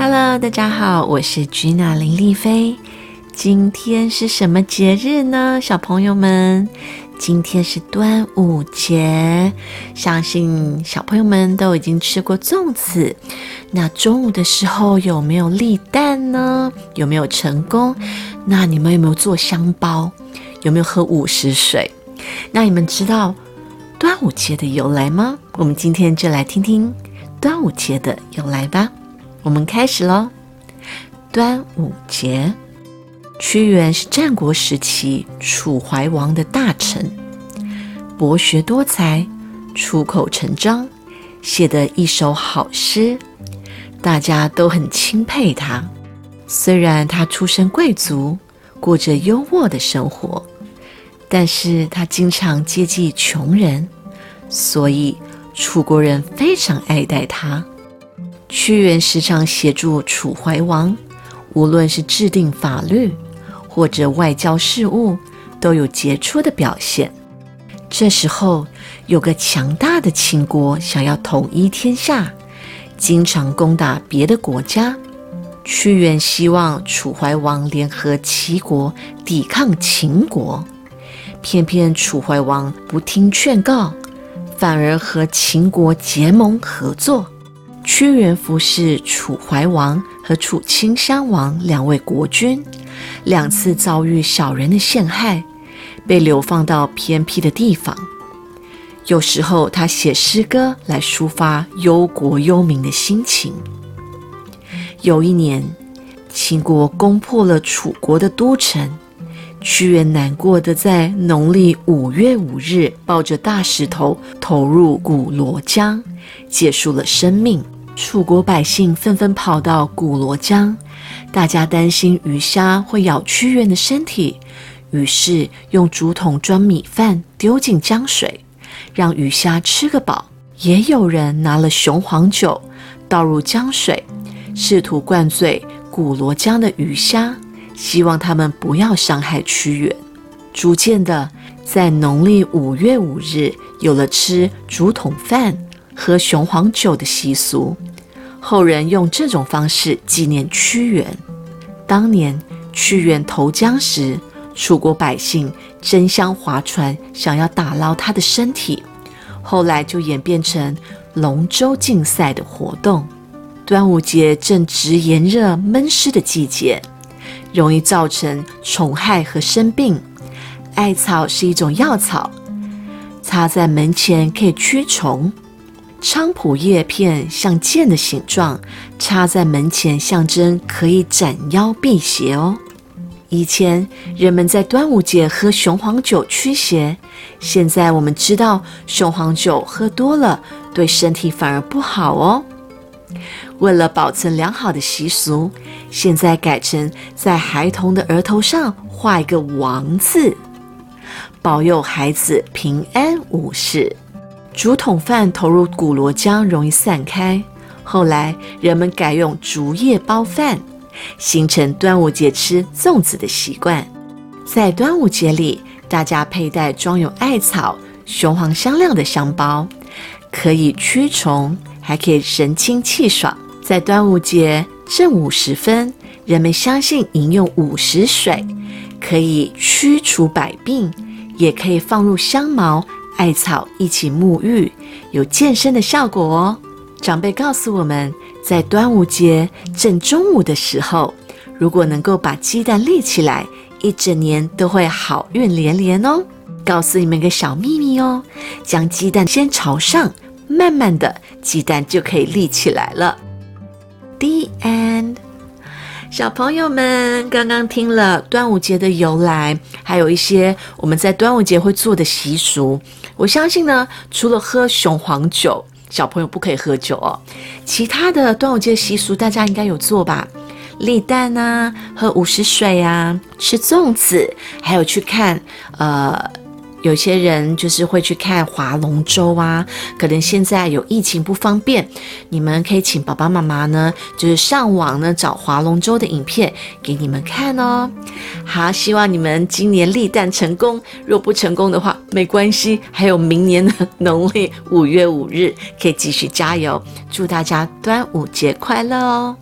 Hello，大家好，我是 Gina 林丽菲。今天是什么节日呢，小朋友们？今天是端午节，相信小朋友们都已经吃过粽子。那中午的时候有没有立蛋呢？有没有成功？那你们有没有做香包？有没有喝午时水？那你们知道端午节的由来吗？我们今天就来听听端午节的由来吧。我们开始喽。端午节，屈原是战国时期楚怀王的大臣，博学多才，出口成章，写得一首好诗，大家都很钦佩他。虽然他出身贵族，过着优渥的生活，但是他经常接济穷人，所以楚国人非常爱戴他。屈原时常协助楚怀王，无论是制定法律或者外交事务，都有杰出的表现。这时候，有个强大的秦国想要统一天下，经常攻打别的国家。屈原希望楚怀王联合齐国抵抗秦国，偏偏楚怀王不听劝告，反而和秦国结盟合作。屈原服侍楚怀王和楚顷襄王两位国君，两次遭遇小人的陷害，被流放到偏僻的地方。有时候他写诗歌来抒发忧国忧民的心情。有一年，秦国攻破了楚国的都城，屈原难过的在农历五月五日，抱着大石头投入古罗江，结束了生命。楚国百姓纷纷跑到古罗江，大家担心鱼虾会咬屈原的身体，于是用竹筒装米饭丢进江水，让鱼虾吃个饱。也有人拿了雄黄酒倒入江水，试图灌醉古罗江的鱼虾，希望他们不要伤害屈原。逐渐的，在农历五月五日，有了吃竹筒饭。喝雄黄酒的习俗，后人用这种方式纪念屈原。当年屈原投江时，楚国百姓争相划船，想要打捞他的身体。后来就演变成龙舟竞赛的活动。端午节正值炎热闷湿的季节，容易造成虫害和生病。艾草是一种药草，插在门前可以驱虫。菖蒲叶片像剑的形状，插在门前，象征可以斩妖辟邪哦。以前人们在端午节喝雄黄酒驱邪，现在我们知道雄黄酒喝多了对身体反而不好哦。为了保存良好的习俗，现在改成在孩童的额头上画一个王字，保佑孩子平安无事。竹筒饭投入古罗江容易散开，后来人们改用竹叶包饭，形成端午节吃粽子的习惯。在端午节里，大家佩戴装有艾草、雄黄香料的香包，可以驱虫，还可以神清气爽。在端午节正午时分，人们相信饮用午时水可以驱除百病，也可以放入香茅。艾草一起沐浴，有健身的效果哦。长辈告诉我们，在端午节正中午的时候，如果能够把鸡蛋立起来，一整年都会好运连连哦。告诉你们个小秘密哦，将鸡蛋先朝上，慢慢的，鸡蛋就可以立起来了。D N。小朋友们刚刚听了端午节的由来，还有一些我们在端午节会做的习俗。我相信呢，除了喝雄黄酒，小朋友不可以喝酒哦。其他的端午节习俗，大家应该有做吧？立蛋啊，喝午时水啊，吃粽子，还有去看呃。有些人就是会去看划龙舟啊，可能现在有疫情不方便，你们可以请爸爸妈妈呢，就是上网呢找划龙舟的影片给你们看哦。好，希望你们今年立蛋成功，若不成功的话没关系，还有明年的农历五月五日可以继续加油。祝大家端午节快乐哦！